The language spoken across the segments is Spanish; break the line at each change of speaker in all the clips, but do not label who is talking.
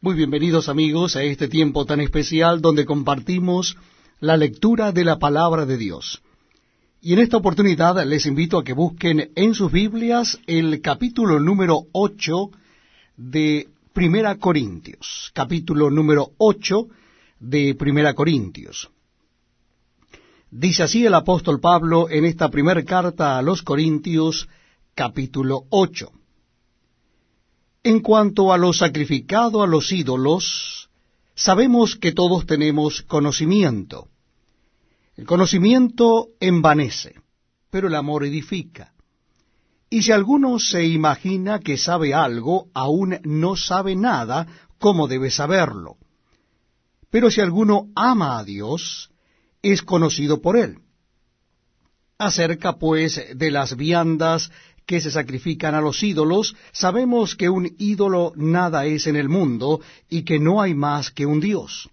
Muy bienvenidos amigos a este tiempo tan especial donde compartimos la lectura de la palabra de Dios. Y en esta oportunidad les invito a que busquen en sus Biblias el capítulo número 8 de Primera Corintios. Capítulo número 8 de Primera Corintios. Dice así el apóstol Pablo en esta primera carta a los Corintios, capítulo 8. En cuanto a lo sacrificado a los ídolos, sabemos que todos tenemos conocimiento. El conocimiento envanece, pero el amor edifica. Y si alguno se imagina que sabe algo, aún no sabe nada como debe saberlo. Pero si alguno ama a Dios, es conocido por él. Acerca, pues, de las viandas que se sacrifican a los ídolos, sabemos que un ídolo nada es en el mundo y que no hay más que un Dios.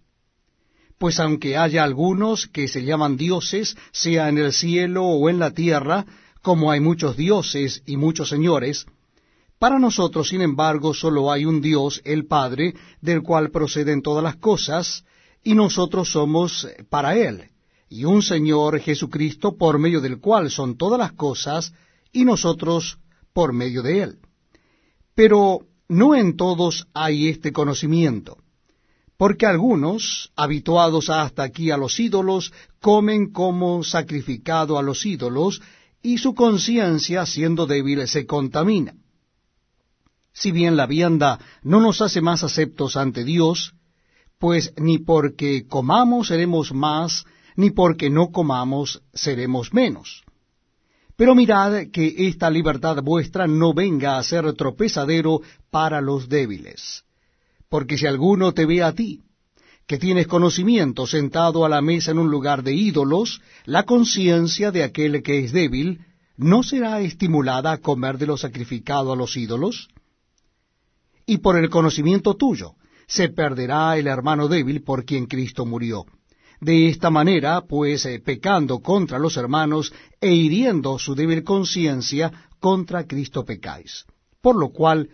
Pues aunque haya algunos que se llaman dioses, sea en el cielo o en la tierra, como hay muchos dioses y muchos señores, para nosotros, sin embargo, solo hay un Dios, el Padre, del cual proceden todas las cosas, y nosotros somos para Él, y un Señor Jesucristo, por medio del cual son todas las cosas, y nosotros por medio de él. Pero no en todos hay este conocimiento, porque algunos, habituados hasta aquí a los ídolos, comen como sacrificado a los ídolos, y su conciencia, siendo débil, se contamina. Si bien la vianda no nos hace más aceptos ante Dios, pues ni porque comamos seremos más, ni porque no comamos seremos menos. Pero mirad que esta libertad vuestra no venga a ser tropezadero para los débiles. Porque si alguno te ve a ti, que tienes conocimiento sentado a la mesa en un lugar de ídolos, la conciencia de aquel que es débil, ¿no será estimulada a comer de lo sacrificado a los ídolos? Y por el conocimiento tuyo, se perderá el hermano débil por quien Cristo murió. De esta manera, pues, eh, pecando contra los hermanos e hiriendo su débil conciencia, contra Cristo pecáis. Por lo cual,